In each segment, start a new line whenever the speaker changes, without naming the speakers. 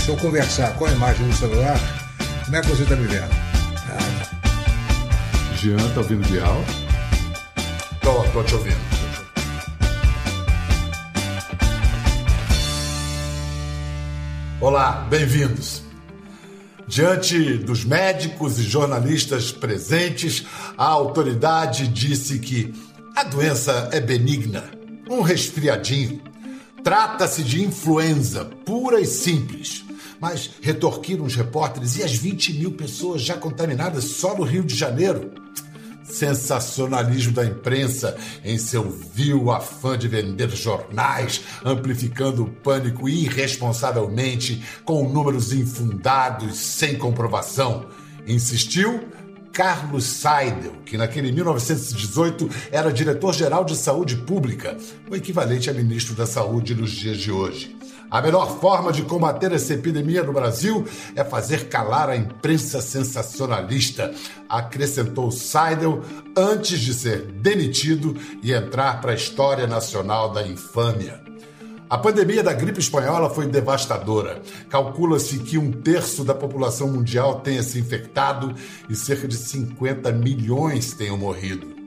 Se eu conversar com a imagem do celular, como é que você está me vendo?
Ah. Jean, tá ouvindo Bial?
Tô, tô te ouvindo. Olá, bem-vindos. Diante dos médicos e jornalistas presentes, a autoridade disse que a doença é benigna, um resfriadinho. Trata-se de influenza, pura e simples. Mas retorquiram os repórteres e as 20 mil pessoas já contaminadas só no Rio de Janeiro? sensacionalismo da imprensa em seu vil afã de vender jornais, amplificando o pânico irresponsavelmente com números infundados, sem comprovação. Insistiu Carlos Seidel, que naquele 1918 era diretor-geral de saúde pública, o equivalente a ministro da saúde nos dias de hoje. A melhor forma de combater essa epidemia no Brasil é fazer calar a imprensa sensacionalista, acrescentou Seidel antes de ser demitido e entrar para a história nacional da infâmia. A pandemia da gripe espanhola foi devastadora. Calcula-se que um terço da população mundial tenha se infectado e cerca de 50 milhões tenham morrido.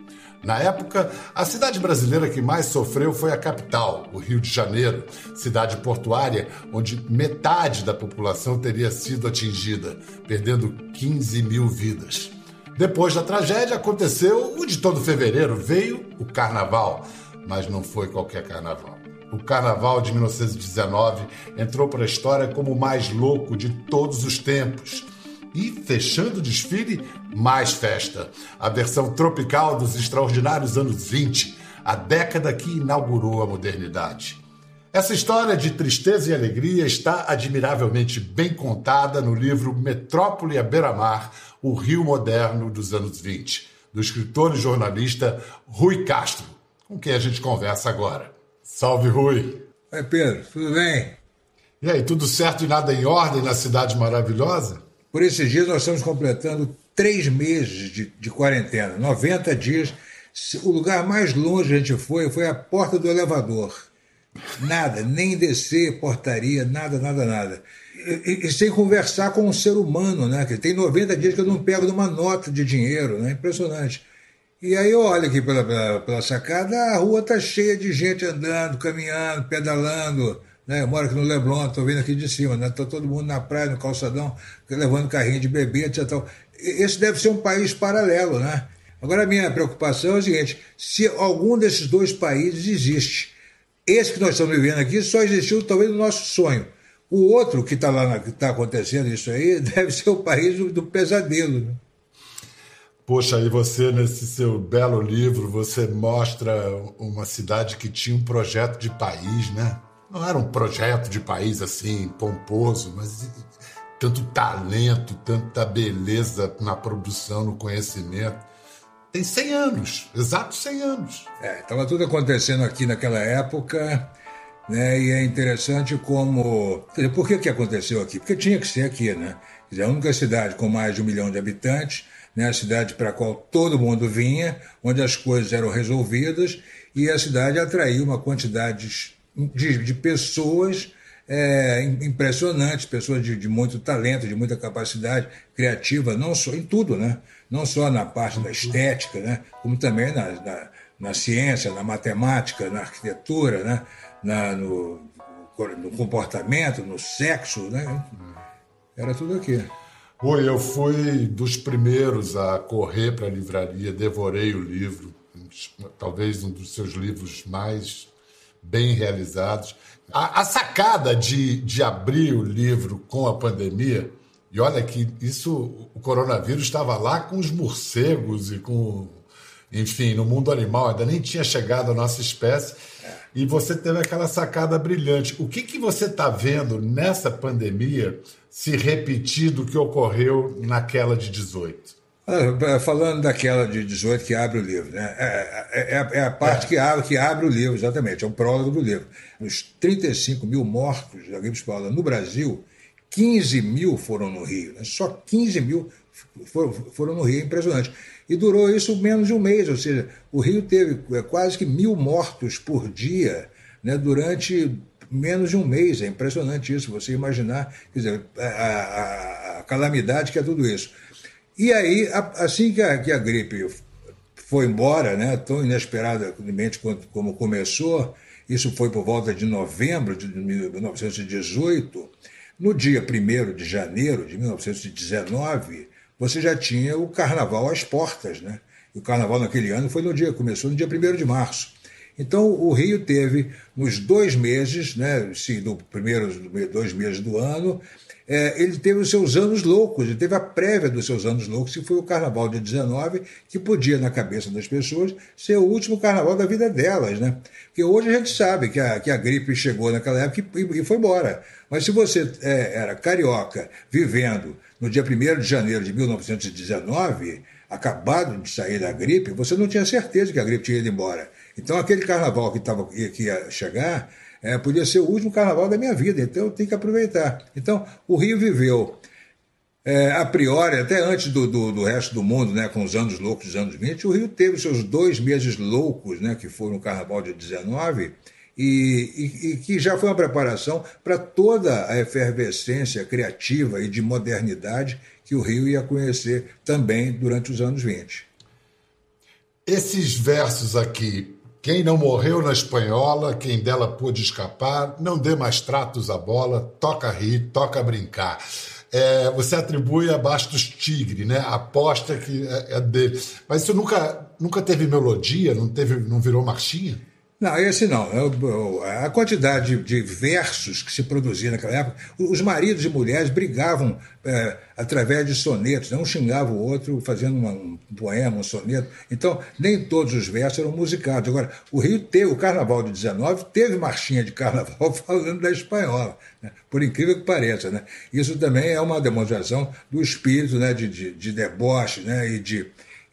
Na época, a cidade brasileira que mais sofreu foi a capital, o Rio de Janeiro, cidade portuária onde metade da população teria sido atingida, perdendo 15 mil vidas. Depois da tragédia, aconteceu o de todo fevereiro veio o carnaval, mas não foi qualquer carnaval. O carnaval de 1919 entrou para a história como o mais louco de todos os tempos e, fechando o desfile, mais festa. A versão tropical dos extraordinários anos 20, a década que inaugurou a modernidade. Essa história de tristeza e alegria está admiravelmente bem contada no livro Metrópole à Beira-Mar, o Rio Moderno dos anos 20, do escritor e jornalista Rui Castro, com quem a gente conversa agora. Salve, Rui!
Oi, Pedro, tudo bem?
E aí, tudo certo e nada em ordem na cidade maravilhosa?
Por esses dias nós estamos completando três meses de, de quarentena, 90 dias. O lugar mais longe que a gente foi foi a porta do elevador. Nada, nem descer, portaria, nada, nada, nada. E, e, sem conversar com um ser humano, né? Que tem 90 dias que eu não pego numa nota de dinheiro, né? Impressionante. E aí eu olho aqui pela, pela, pela sacada, a rua tá cheia de gente andando, caminhando, pedalando né? Eu moro aqui no Leblon, estou vendo aqui de cima, né? Tá todo mundo na praia, no calçadão, levando carrinho de bebê, etc. Esse deve ser um país paralelo, né? Agora, a minha preocupação é o seguinte: se algum desses dois países existe, esse que nós estamos vivendo aqui só existiu talvez no nosso sonho. O outro que está lá, que está acontecendo isso aí, deve ser o país do, do pesadelo. Né?
Poxa, e você, nesse seu belo livro, você mostra uma cidade que tinha um projeto de país, né? Não era um projeto de país assim, pomposo, mas tanto talento, tanta beleza na produção, no conhecimento. Tem 100 anos, exatos 100 anos.
É, estava tudo acontecendo aqui naquela época, né? E é interessante como. Por que, que aconteceu aqui? Porque tinha que ser aqui, né? Quer dizer, a única cidade com mais de um milhão de habitantes, né? a cidade para a qual todo mundo vinha, onde as coisas eram resolvidas, e a cidade atraiu uma quantidade de, de pessoas é, impressionantes, pessoas de, de, muito talento, de muita capacidade criativa, não só em tudo, né? Não só na parte da estética, né? Como também na, na, na ciência, na matemática, na arquitetura, né? Na, no, no comportamento, no sexo, né? Era tudo aqui.
Oi, eu fui dos primeiros a correr para a livraria, devorei o livro, talvez um dos seus livros mais bem realizados. A, a, sacada de, de abrir o livro com a pandemia, e olha que isso, o coronavírus estava lá com os morcegos e com, enfim, no mundo animal, ainda nem tinha chegado a nossa espécie, e você teve aquela sacada brilhante. O que, que você está vendo nessa pandemia se repetir do que ocorreu naquela de 18?
Ah, falando daquela de 18 que abre o livro, né? É, é, é, é a parte que abre, que abre o livro, exatamente, é o prólogo do livro. Os 35 mil mortos da gripe espanhola no Brasil, 15 mil foram no Rio, né? só 15 mil foram, foram no Rio, é impressionante. E durou isso menos de um mês, ou seja, o Rio teve quase que mil mortos por dia né? durante menos de um mês. É impressionante isso, você imaginar quer dizer, a, a, a calamidade que é tudo isso. E aí, assim que a, que a gripe foi embora, né, tão inesperadamente como começou, isso foi por volta de novembro de 1918, no dia 1 de janeiro de 1919, você já tinha o carnaval às portas, né? E o carnaval naquele ano foi no dia, começou no dia 1 de março. Então o Rio teve, nos dois meses, né, sim, do primeiros dois meses do ano, é, ele teve os seus anos loucos, ele teve a prévia dos seus anos loucos, que foi o carnaval de 19, que podia, na cabeça das pessoas, ser o último carnaval da vida delas. Né? Porque hoje a gente sabe que a, que a gripe chegou naquela época e, e foi embora. Mas se você é, era carioca, vivendo no dia 1 de janeiro de 1919, acabado de sair da gripe, você não tinha certeza que a gripe tinha ido embora. Então, aquele carnaval que, tava, que ia chegar é, podia ser o último carnaval da minha vida, então eu tenho que aproveitar. Então, o Rio viveu, é, a priori, até antes do, do, do, resto do mundo, né, com os anos loucos dos anos 20, o Rio teve seus dois meses loucos, né, que foram o carnaval de 19, e, e, e, que já foi uma preparação para toda a efervescência criativa e de modernidade que o Rio ia conhecer também durante os anos 20.
Esses versos aqui, quem não morreu na espanhola, quem dela pôde escapar, não dê mais tratos à bola, toca rir, toca brincar. É, você atribui a Bastos Tigre, né? Aposta que é, é dele. Mas isso nunca, nunca teve melodia, não, teve, não virou marchinha?
Não, esse não. A quantidade de versos que se produzia naquela época, os maridos e mulheres brigavam é, através de sonetos, né? um xingava o outro fazendo uma, um poema, um soneto. Então, nem todos os versos eram musicados. Agora, o Rio teve, o Carnaval de 19 teve marchinha de carnaval falando da espanhola, né? por incrível que pareça. Né? Isso também é uma demonstração do espírito né? de, de, de deboche né? e de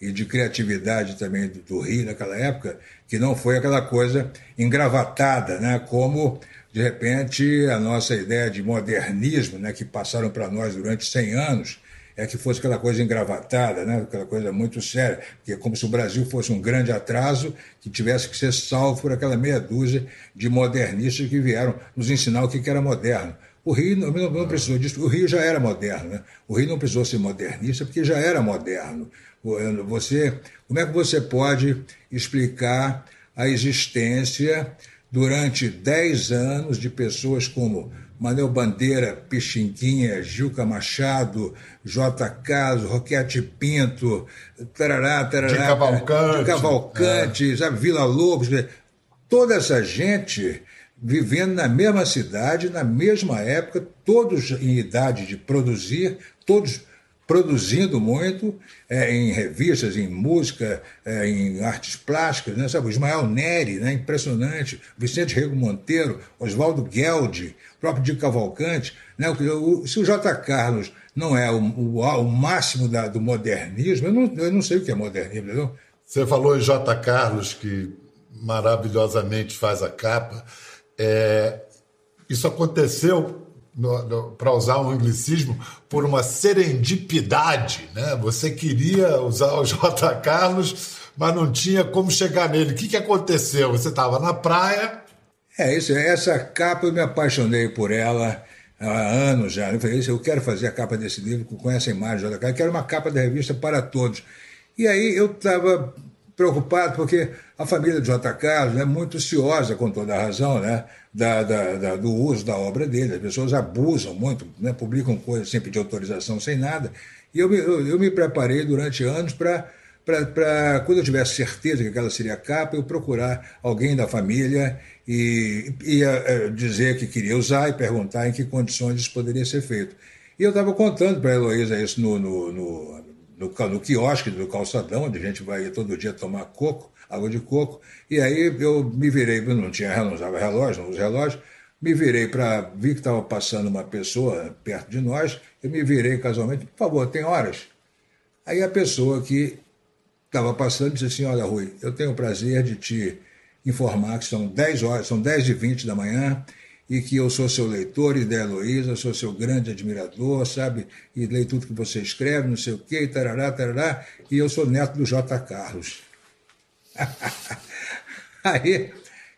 e de criatividade também do, do Rio naquela época, que não foi aquela coisa engravatada, né? como de repente a nossa ideia de modernismo, né? que passaram para nós durante 100 anos, é que fosse aquela coisa engravatada, né? aquela coisa muito séria, que é como se o Brasil fosse um grande atraso que tivesse que ser salvo por aquela meia dúzia de modernistas que vieram nos ensinar o que era moderno. O Rio não, não precisou disso, o Rio já era moderno. Né? O Rio não precisou ser modernista porque já era moderno. Você, como é que você pode explicar a existência durante 10 anos de pessoas como Manuel Bandeira, Pixinguinha, Gilca Machado, J. Caso, Roquete Pinto, tarará, tarará, de
Cavalcante,
de Cavalcante é. sabe, Vila Lobos, toda essa gente vivendo na mesma cidade, na mesma época, todos em idade de produzir, todos produzindo muito é, em revistas, em música, é, em artes plásticas, né? Sabe, o Ismael Neri, né? impressionante, Vicente Rego Monteiro, Oswaldo Gueldi, próprio Dico Cavalcante. Né? O, se o J. Carlos não é o, o, o máximo da, do modernismo, eu não, eu não sei o que é modernismo, entendeu?
Você falou em J. Carlos, que maravilhosamente faz a capa. É, isso aconteceu para usar um anglicismo, por uma serendipidade. Né? Você queria usar o J. Carlos, mas não tinha como chegar nele. O que, que aconteceu? Você estava na praia.
É isso, essa capa eu me apaixonei por ela há anos já. Eu falei, eu quero fazer a capa desse livro com essa imagem de J. Carlos, eu quero uma capa da revista para todos. E aí eu estava preocupado porque a família de J. Carlos é muito ciosa, com toda a razão, né, da, da, da, do uso da obra dele. As pessoas abusam muito, né, publicam coisas sem pedir autorização, sem nada. E eu, eu, eu me preparei durante anos para quando eu tivesse certeza que aquela seria a capa, eu procurar alguém da família e ia é, dizer que queria usar e perguntar em que condições isso poderia ser feito. E eu estava contando para a Heloísa isso no, no, no, no, no quiosque do calçadão, onde a gente vai todo dia tomar coco, água de coco. E aí eu me virei, não tinha não usava relógio, não uso relógio, me virei para. Vi que estava passando uma pessoa perto de nós, eu me virei casualmente, por favor, tem horas? Aí a pessoa que estava passando disse assim: Olha, Rui, eu tenho o prazer de te informar que são 10 horas, são 10 e 20 da manhã, e que eu sou seu leitor e da Heloísa, sou seu grande admirador, sabe? E leio tudo que você escreve, não sei o quê, tarará, tarará, e eu sou neto do J. Carlos. Aí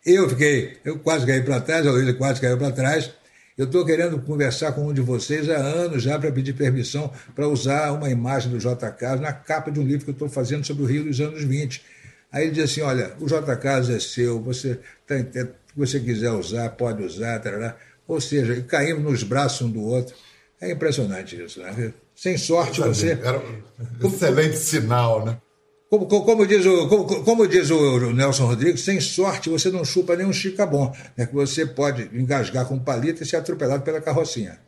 Eu fiquei, eu quase caí para trás, a Luísa quase caiu para trás. Eu estou querendo conversar com um de vocês há anos já para pedir permissão para usar uma imagem do JK na capa de um livro que eu estou fazendo sobre o Rio dos anos 20. Aí ele diz assim: olha, o JK é seu, você tá, se você quiser usar, pode usar, tarará. ou seja, caímos nos braços um do outro. É impressionante isso, né? Sem sorte você.
Era um excelente sinal, né?
Como, como, diz o, como, como, diz o Nelson Rodrigues, sem sorte você não chupa nem um chicabom, né? que você pode engasgar com palito e ser atropelado pela carrocinha.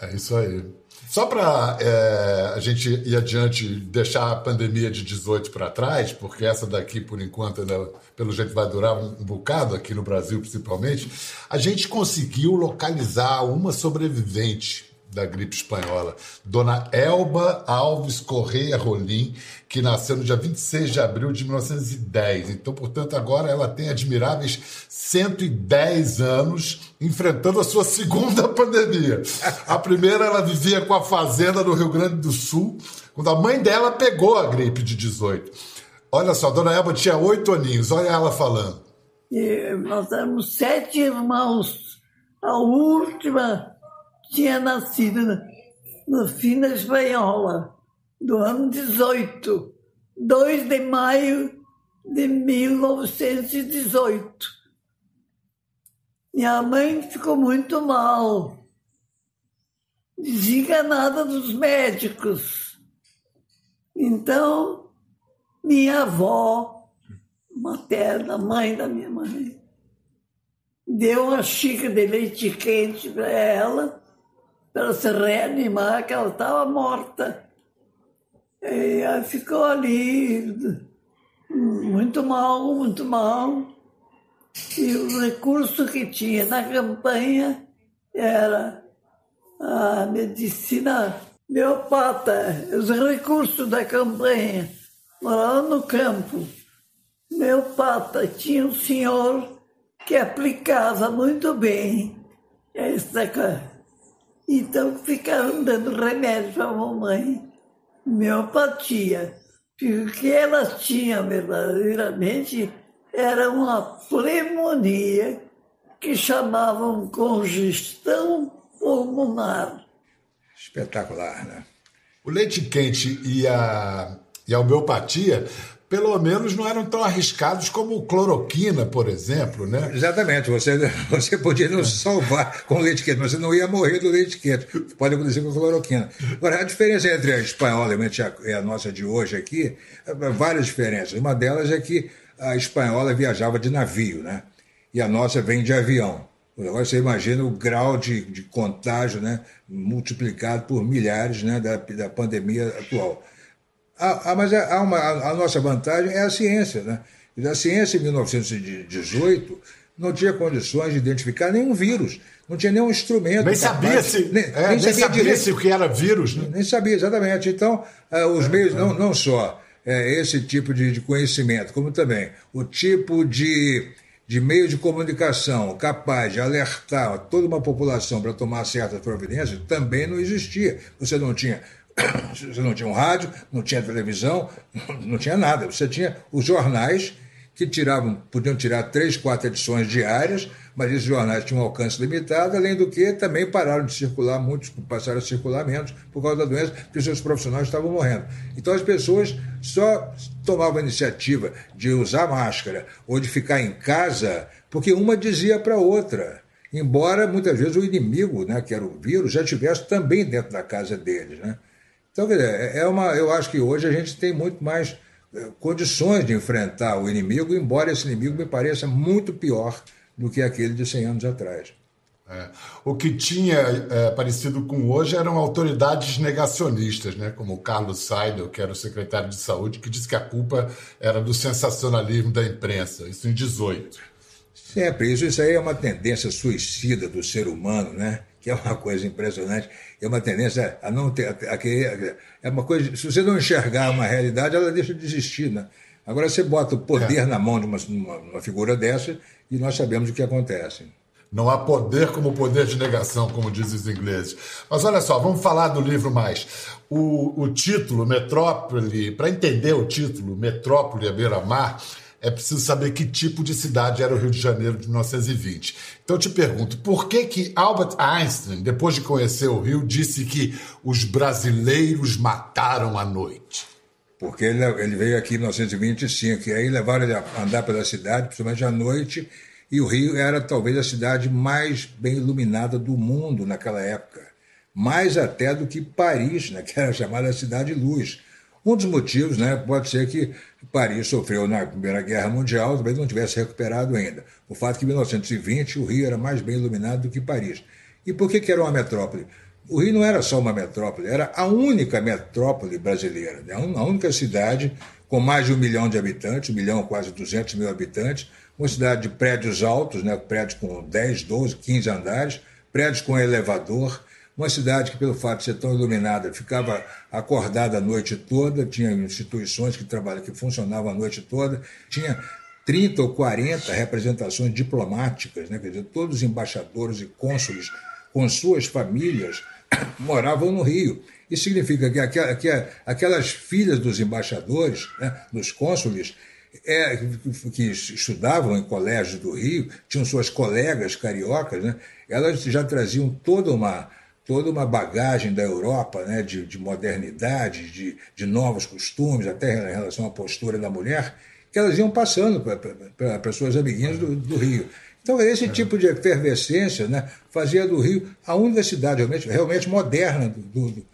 É isso aí. Só para é, a gente ir adiante, deixar a pandemia de 18 para trás, porque essa daqui, por enquanto, ainda, pelo jeito vai durar um, um bocado, aqui no Brasil principalmente, a gente conseguiu localizar uma sobrevivente da gripe espanhola, Dona Elba Alves Correia Rolim, que nasceu no dia 26 de abril de 1910. Então, portanto, agora ela tem admiráveis 110 anos enfrentando a sua segunda pandemia. A primeira ela vivia com a fazenda no Rio Grande do Sul, quando a mãe dela pegou a gripe de 18. Olha só, Dona Elba tinha oito aninhos, olha ela falando.
E nós éramos sete irmãos. A última tinha nascido no fim da espanhola, do ano 18, 2 de maio de 1918. Minha mãe ficou muito mal, desenganada dos médicos. Então, minha avó materna, mãe da minha mãe, deu uma xícara de leite quente para ela para se reanimar, que ela estava morta. E aí ficou ali, muito mal, muito mal. E o recurso que tinha na campanha era a medicina meopata, os recursos da campanha, morava no campo. Meopata, tinha um senhor que aplicava muito bem essa coisa então ficaram dando remédio para a mamãe, miopatia. O que elas tinham verdadeiramente era uma pneumonia que chamavam congestão pulmonar.
Espetacular, né?
O leite quente e a, e a homeopatia pelo menos não eram tão arriscados como cloroquina, por exemplo, né?
Exatamente. Você, você podia não se salvar com leite quente, mas você não ia morrer do leite quente. Pode acontecer com cloroquina. Agora, a diferença entre a espanhola e a nossa de hoje aqui, é, várias diferenças. Uma delas é que a espanhola viajava de navio, né? E a nossa vem de avião. Agora você imagina o grau de, de contágio né, multiplicado por milhares né, da, da pandemia atual. Ah, ah, mas há uma, a, nossa vantagem é a ciência. Né? A ciência, em 1918, não tinha condições de identificar nenhum vírus. Não tinha nenhum instrumento.
Nem sabia se, nem, é, nem sabia, sabia se o que era vírus. Né?
Nem sabia, exatamente. Então, uh, os é, meios, é. Não, não só é, esse tipo de, de, conhecimento, como também o tipo de, de meio de comunicação capaz de alertar toda uma população para tomar certas providências, também não existia. Você não tinha você não tinha um rádio, não tinha televisão, não tinha nada. Você tinha os jornais que tiravam, podiam tirar três, quatro edições diárias, mas esses jornais tinham um alcance limitado, além do que também pararam de circular, muitos passaram a circular menos por causa da doença, porque seus profissionais estavam morrendo. Então as pessoas só tomavam a iniciativa de usar máscara ou de ficar em casa porque uma dizia para a outra. Embora muitas vezes o inimigo, né, que era o vírus, já estivesse também dentro da casa deles. Né? Então, quer dizer, é uma, eu acho que hoje a gente tem muito mais eh, condições de enfrentar o inimigo, embora esse inimigo me pareça muito pior do que aquele de 100 anos atrás.
É. O que tinha é, parecido com hoje eram autoridades negacionistas, né? como o Carlos Seidel, que era o secretário de saúde, que disse que a culpa era do sensacionalismo da imprensa, isso em 18.
Sempre, isso, isso aí é uma tendência suicida do ser humano, né? que é uma coisa impressionante, é uma tendência a não ter. A, a, é uma coisa. Se você não enxergar uma realidade, ela deixa de existir. Né? Agora você bota o poder é. na mão de uma, uma, uma, figura dessa e nós sabemos o que acontece.
Não há poder como poder de negação, como dizem os ingleses. Mas olha só, vamos falar do livro mais. O, o título, Metrópole, para entender o título, Metrópole à beira-mar, é preciso saber que tipo de cidade era o Rio de Janeiro de 1920. Então eu te pergunto, por que que Albert Einstein, depois de conhecer o Rio, disse que os brasileiros mataram a noite?
Porque ele, ele veio aqui em 1925 e aí levaram ele a andar pela cidade, principalmente à noite, e o Rio era talvez a cidade mais bem iluminada do mundo naquela época. Mais até do que Paris, né, que era chamada Cidade Luz. Um dos motivos né, pode ser que Paris sofreu na Primeira Guerra Mundial, talvez não tivesse recuperado ainda. O fato é que em 1920 o Rio era mais bem iluminado do que Paris. E por que, que era uma metrópole? O Rio não era só uma metrópole, era a única metrópole brasileira, né? a única cidade com mais de um milhão de habitantes, um milhão, quase 200 mil habitantes, uma cidade de prédios altos, né? prédios com 10, 12, 15 andares, prédios com elevador, uma cidade que, pelo fato de ser tão iluminada, ficava acordada a noite toda, tinha instituições que trabalham, que funcionavam a noite toda, tinha 30 ou 40 representações diplomáticas, né? quer dizer, todos os embaixadores e cônsules com suas famílias moravam no Rio. Isso significa que, aquelas filhas dos embaixadores, né, dos cônsules, é, que estudavam em colégios do Rio, tinham suas colegas cariocas, né, elas já traziam toda uma, toda uma bagagem da Europa, né, de, de modernidade, de, de novos costumes, até em relação à postura da mulher, que elas iam passando para suas amiguinhas do, do Rio. Então, esse é. tipo de efervescência né, fazia do Rio a universidade realmente, realmente moderna do, do,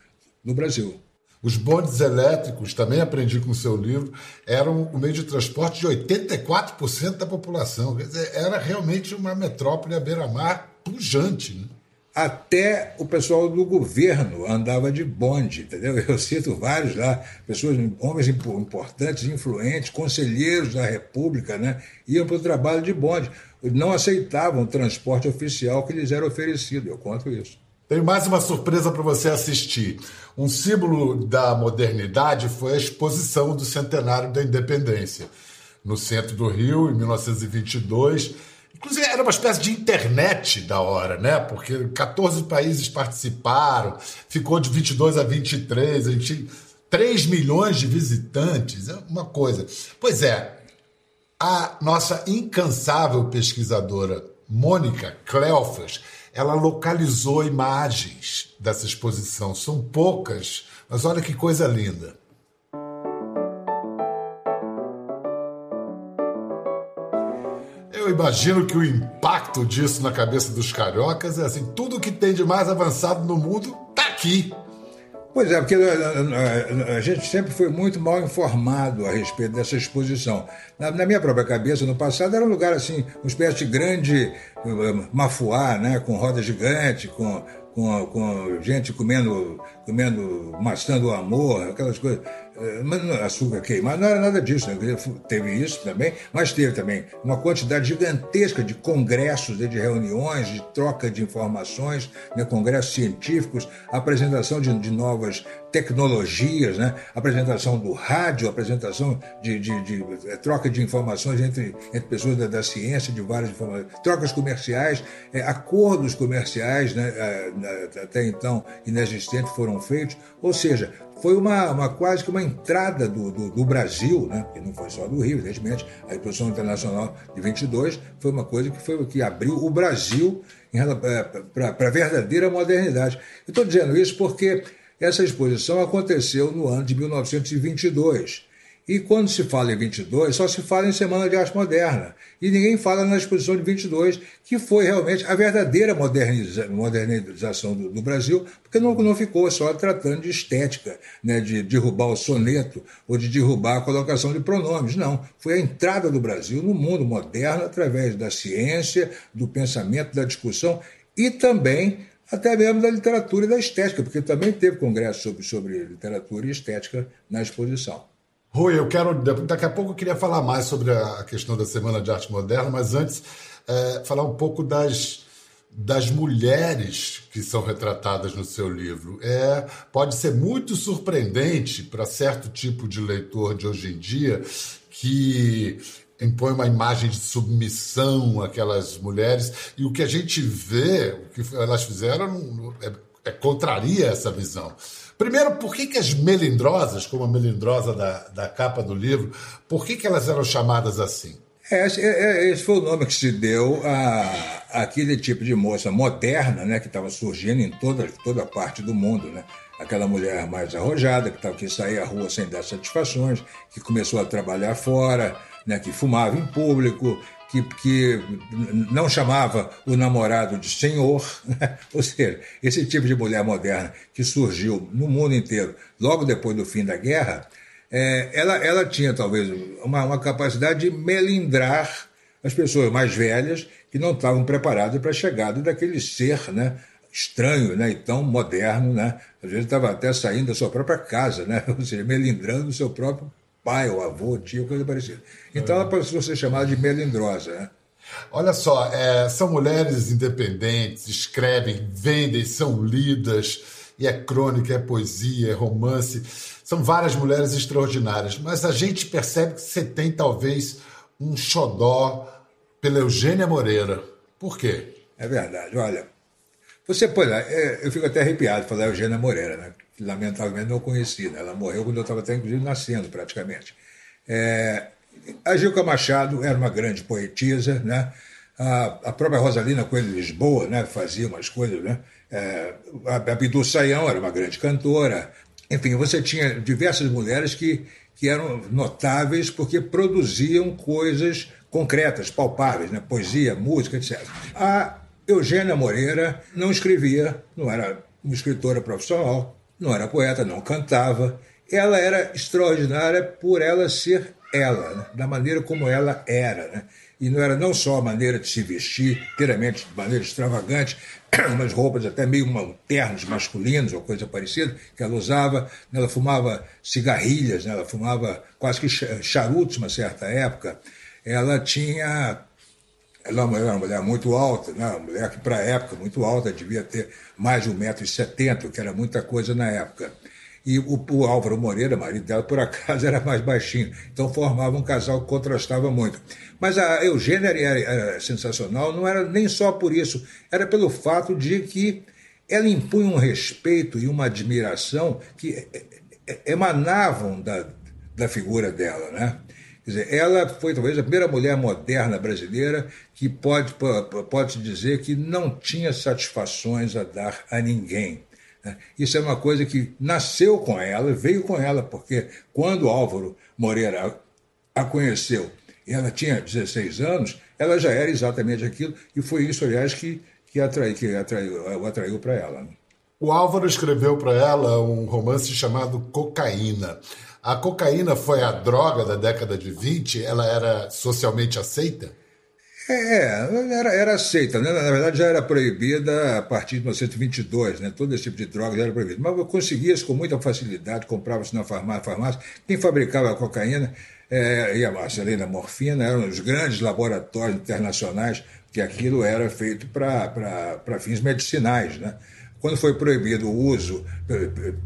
do Brasil.
Os bondes elétricos, também aprendi com o seu livro, eram o meio de transporte de 84% da população. Quer dizer, era realmente uma metrópole à beira-mar pujante. Né?
Até o pessoal do governo andava de bonde, entendeu? Eu cito vários lá, pessoas, homens importantes, influentes, conselheiros da República, né? Iam para o trabalho de bonde. Não aceitavam o transporte oficial que lhes era oferecido, eu conto isso.
Tenho mais uma surpresa para você assistir. Um símbolo da modernidade foi a exposição do centenário da independência. No centro do Rio, em 1922, Inclusive, era uma espécie de internet da hora, né? Porque 14 países participaram, ficou de 22 a 23, a gente 3 milhões de visitantes, é uma coisa. Pois é, a nossa incansável pesquisadora Mônica Cleofas, ela localizou imagens dessa exposição. São poucas, mas olha que coisa linda. Imagino que o impacto disso na cabeça dos cariocas é assim: tudo que tem de mais avançado no mundo está aqui.
Pois é, porque a, a, a, gente sempre foi muito mal informado a respeito dessa exposição. Na, na, minha própria cabeça, no passado, era um lugar assim, uma espécie de grande mafuá, né, com roda gigante, com, com, com gente comendo, comendo maçã do amor, aquelas coisas. Eh, mas açúcar queimado, não era nada disso. Né? Teve isso também, mas teve também uma quantidade gigantesca de congressos, de reuniões, de troca de informações, né? congressos científicos, apresentação de, de novas tecnologias, né? apresentação do rádio, apresentação de, de, de eh, troca de informações entre, entre pessoas da, da, ciência, de várias informações, trocas comerciais, é, acordos comerciais, né? até então inexistentes, foram feitos. Ou seja, foi uma, uma quase que uma entrada do, do, do, Brasil, né? que não foi só do Rio, evidentemente, a Exposição Internacional de 22 foi uma coisa que, foi, que abriu o Brasil é, para a verdadeira modernidade. Estou dizendo isso porque essa exposição aconteceu no ano de 1922. E quando se fala em 22, só se fala em Semana de Arte Moderna. E ninguém fala na exposição de 22, que foi realmente a verdadeira moderniza modernização do, do, Brasil, porque não, não ficou só tratando de estética, né, de derrubar o soneto ou de derrubar a colocação de pronomes. Não. Foi a entrada do Brasil no mundo moderno através da ciência, do pensamento, da discussão e também até mesmo da literatura e da estética, porque também teve congresso sobre, sobre literatura e estética na exposição.
Rui, eu quero. Daqui a pouco eu queria falar mais sobre a questão da Semana de Arte Moderna, mas antes é, falar um pouco das, das mulheres que são retratadas no seu livro. É, pode ser muito surpreendente para certo tipo de leitor de hoje em dia que impõe uma imagem de submissão àquelas mulheres e o que a gente vê, o que elas fizeram, é, é contraria essa visão. Primeiro, por que, que as melindrosas, como a melindrosa da, da capa do livro, por que, que elas eram chamadas assim?
É, esse, é, esse foi o nome que se deu a, aquele tipo de moça moderna, né, que estava surgindo em toda, toda parte do mundo, né? Aquela mulher mais arrojada, que, tava, que saía à rua sem dar satisfações, que começou a trabalhar fora, né, que fumava em público, que, que não chamava o namorado de senhor, né? ou seja, esse tipo de mulher moderna que surgiu no mundo inteiro logo depois do fim da guerra, é, ela, ela tinha talvez uma, uma capacidade de melindrar as pessoas mais velhas que não estavam preparadas para a chegada daquele ser né, estranho né, e tão moderno. Né? Às vezes estava até saindo da sua própria casa, né? ou seja, melindrando o seu próprio pai ou avô, tio, coisa parecida. Então ela passou a ser chamada de melindrosa. Né?
Olha só, é, são mulheres independentes, escrevem, vendem, são lidas, e é crônica, é poesia, é romance. São várias mulheres extraordinárias, mas a gente percebe que você tem talvez um xodó pela Eugênia Moreira. Por quê?
É verdade, olha. Você pode, é, eu fico até arrepiado de falar Eugênia Moreira, né? Lamentavelmente não conheci. Né? Ela morreu quando eu estava até, inclusive, nascendo, praticamente. É, a Gilca Machado era uma grande poetisa, né? A, a própria Rosalina Coelho Lisboa né? fazia umas coisas, né? É, a, a Sayão era uma grande cantora. Enfim, você tinha diversas mulheres que, que eram notáveis porque produziam coisas concretas, palpáveis, né? poesia, música, etc. A Eugênia Moreira não escrevia, não era uma escritora profissional, não era poeta, não cantava. Ela era extraordinária por ela ser ela, né? da maneira como ela era. Né? E não era não só a maneira de se vestir, inteiramente de maneira extravagante, umas roupas até meio ternos masculinos ou coisa parecida que ela usava. Ela fumava cigarrilhas, né? ela fumava quase que charutos uma certa época. Ela tinha ela era uma mulher muito alta, né? uma mulher que, para a época, muito alta, devia ter mais de 1,70m, que era muita coisa na época. E o, o, Álvaro Moreira, marido dela, por acaso, era mais baixinho. Então formava um casal que contrastava muito. Mas a Eugênia era, era sensacional, não era nem só por isso, era pelo fato de que ela impunha um respeito e uma admiração que emanavam da, da figura dela, né? Quer dizer, ela foi talvez a primeira mulher moderna brasileira que pode, pode dizer que não tinha satisfações a dar a ninguém. Né? Isso é uma coisa que nasceu com ela, veio com ela, porque quando Álvaro Moreira a conheceu ela tinha 16 anos, ela já era exatamente aquilo, e foi isso, aliás, que, que, atraiu, que atraiu, atraiu para ela. Né?
O Álvaro escreveu para ela um romance chamado Cocaína. A cocaína foi a droga da década de 20? Ela era socialmente aceita?
É, era, era aceita, né? Na verdade, já era proibida a partir de 1922, né? Todo esse tipo de droga já era proibido. Mas conseguia-se com muita facilidade, comprava-se na farmácia. Quem fabricava a cocaína é, e a marcelina morfina eram os grandes laboratórios internacionais, que aquilo era feito para fins medicinais, né? Quando foi proibido o uso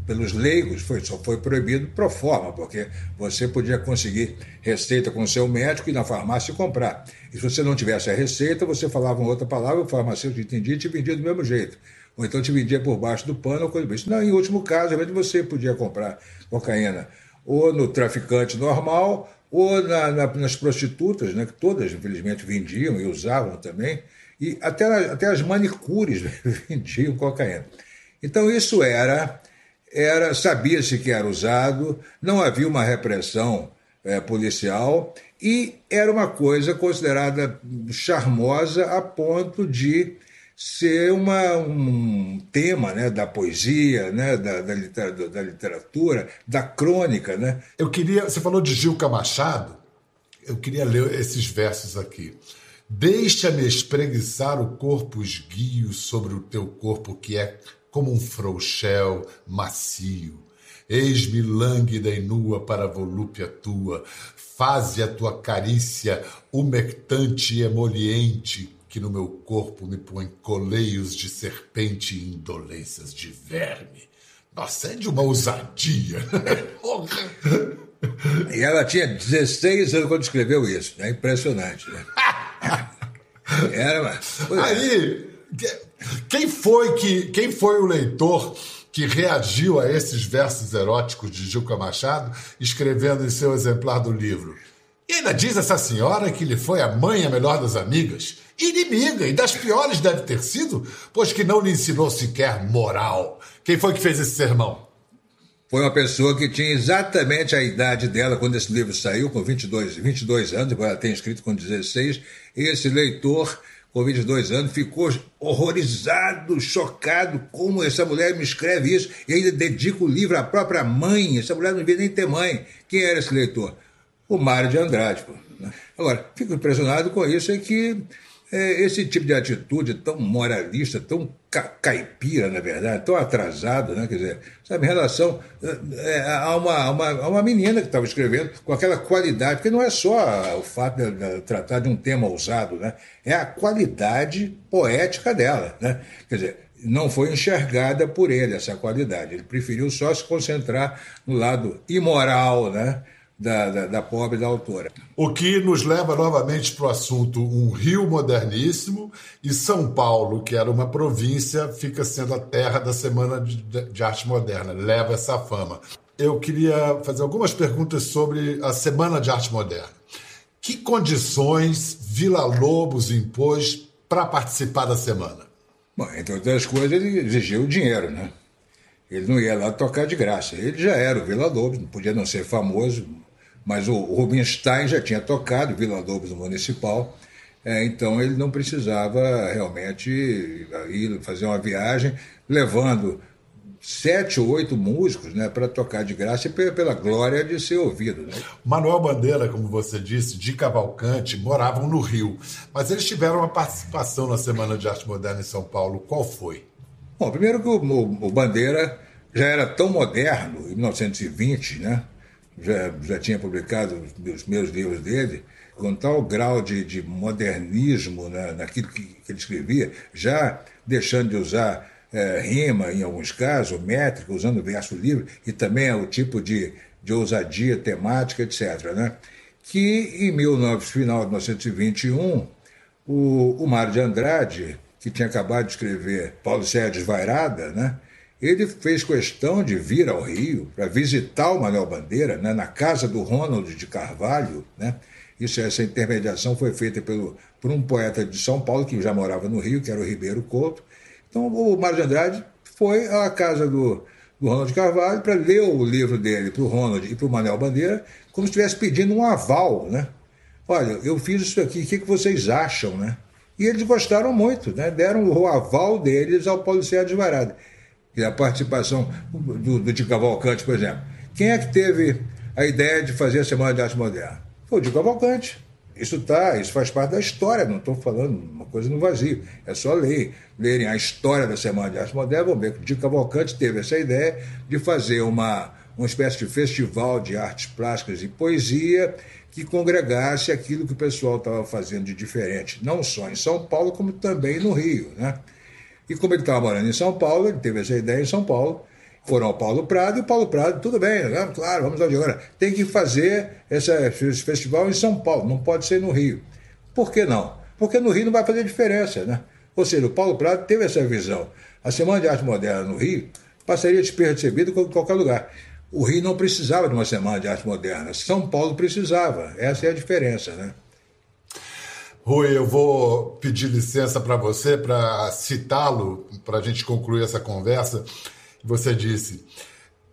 pelos leigos, foi, só foi proibido pro forma, porque você podia conseguir receita com o seu médico e na farmácia comprar. E se você não tivesse a receita, você falava uma outra palavra, o farmacêutico entendia e te vendia do mesmo jeito. Ou então te vendia por baixo do pano ou coisa assim. Não, em último caso, realmente você podia comprar cocaína ou no traficante normal ou na, na, nas prostitutas, né, que todas, infelizmente, vendiam e usavam também e até, até as manicures vendiam cocaína. Então isso era, era sabia-se que era usado, não havia uma repressão é, policial e era uma coisa considerada charmosa a ponto de ser uma, um tema né, da poesia, né, da, da, literatura, da literatura, da crônica. Né?
Eu queria, você falou de Gilca Machado, eu queria ler esses versos aqui. Deixa-me espreguiçar o corpo esguio sobre o teu corpo que é como um frouxel macio. Eis-me lânguida e nua para a volúpia tua, faze a tua carícia umectante e emoliente, que no meu corpo me põe coleios de serpente e indolências de verme. Nossa, é de uma ousadia.
E ela tinha 16 anos quando escreveu isso. É impressionante, né?
Era, mas... Aí, quem foi, que, quem foi o leitor que reagiu a esses versos eróticos de Juca Machado, escrevendo em seu exemplar do livro. E ainda diz essa senhora que lhe foi a mãe a melhor das amigas. Inimiga, e das piores deve ter sido, pois que não lhe ensinou sequer moral. Quem foi que fez esse sermão?
Foi uma pessoa que tinha exatamente a idade dela quando esse livro saiu, com 22, 22 anos, embora ela tenha escrito com 16. Esse leitor com 22 anos, ficou horrorizado, chocado, como essa mulher me escreve isso, e ainda dedica o livro à própria mãe, essa mulher não devia nem ter mãe. Quem era esse leitor? O Mário de Andrade. Pô. Agora, fico impressionado com isso, é que é, esse tipo de atitude tão moralista, tão ca caipira, na verdade, tão atrasado, né? quer dizer, sabe, em relação é, a, uma, a, uma, a uma menina que estava escrevendo com aquela qualidade, porque não é só o fato de, de, tratar de um tema ousado, né? é a qualidade poética dela. Né? Quer dizer, não foi enxergada por ele essa qualidade, ele preferiu só se concentrar no lado imoral, né? Da, da, da, pobre da autora.
O que nos leva novamente para o assunto um Rio moderníssimo e São Paulo, que era uma província, fica sendo a terra da Semana de, de Arte Moderna, leva essa fama. Eu queria fazer algumas perguntas sobre a Semana de Arte Moderna. Que condições Vila Lobos impôs para participar da semana?
Bom, entre outras coisas, ele exigiu dinheiro, né? Ele não ia lá tocar de graça. Ele já era o Vila Lobos, não podia não ser famoso, mas o Rubinstein já tinha tocado Vila Lobos no Municipal, é, então ele não precisava realmente ir fazer uma viagem levando sete ou oito músicos né, para tocar de graça e pela glória de ser ouvido. Né?
Manuel Bandeira, como você disse, de Cavalcante, moravam no Rio, mas eles tiveram uma participação na Semana de Arte Moderna em São Paulo. Qual foi?
Bom, primeiro que o, o, o Bandeira já era tão moderno, em 1920, né? Já, já tinha publicado os meus livros dele, com tal grau de, de modernismo né, naquilo que, que, ele escrevia, já deixando de usar é, rima em alguns casos, métrica, usando verso livre, e também o tipo de, de ousadia temática, etc. Né? Que em 19, final de 1921, o, o Mário de Andrade, que tinha acabado de escrever Paulo Sérgio Desvairada, né? Ele fez questão de vir ao Rio para visitar o Manuel Bandeira, né, na casa do Ronald de Carvalho. Né? Isso, essa intermediação foi feita pelo, por um poeta de São Paulo que já morava no Rio, que era o Ribeiro Couto. Então, o Mário de Andrade foi à casa do, do Ronald Carvalho para ler o livro dele para o Ronald e para o Manuel Bandeira, como se estivesse pedindo um aval. Né? Olha, eu fiz isso aqui, o que, que vocês acham? Né? E eles gostaram muito, né? deram o aval deles ao Paulo Sérgio Varada e a participação do, do de Cavalcante, por exemplo. Quem é que teve a ideia de fazer a Semana de Arte Moderna? Foi o de Cavalcante. Isso tá, isso faz parte da história, não estou falando uma coisa no vazio. É só ler, lerem a história da Semana de Arte Moderna, vão ver que o de Cavalcante teve essa ideia de fazer uma, uma espécie de festival de artes plásticas e poesia que congregasse aquilo que o pessoal estava fazendo de diferente, não só em São Paulo, como também no Rio. Né? E como ele estava morando em São Paulo, ele teve essa ideia em São Paulo, foram ao Paulo Prado, e o Paulo Prado, tudo bem, né? claro, vamos lá de agora. Tem que fazer essa, esse festival em São Paulo, não pode ser no Rio. Por que não? Porque no Rio não vai fazer diferença, né? Ou seja, o Paulo Prado teve essa visão. A Semana de Arte Moderna no Rio passaria despercebida em qualquer lugar. O Rio não precisava de uma Semana de Arte Moderna, São Paulo precisava. Essa é a diferença, né?
Rui, eu vou pedir licença para você para citá-lo, para a gente concluir essa conversa. Você disse: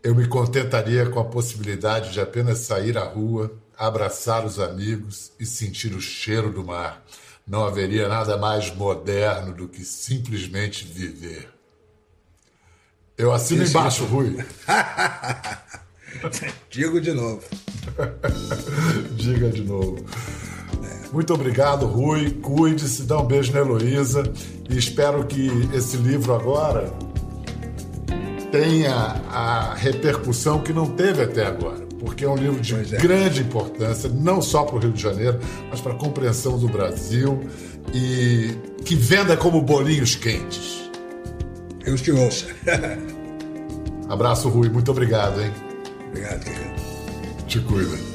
Eu me contentaria com a possibilidade de apenas sair à rua, abraçar os amigos e sentir o cheiro do mar. Não haveria nada mais moderno do que simplesmente viver. Eu assino embaixo, Rui.
Digo de novo.
Diga de novo. Muito obrigado, Rui. Cuide-se, dá um beijo na Heloísa e espero que esse livro agora tenha a repercussão que não teve até agora, porque é um livro de é. grande importância, não só para o Rio de Janeiro, mas para a compreensão do Brasil e que venda como bolinhos quentes.
Eu te ouço.
Abraço, Rui. Muito obrigado, hein?
Obrigado, querido.
Te cuida.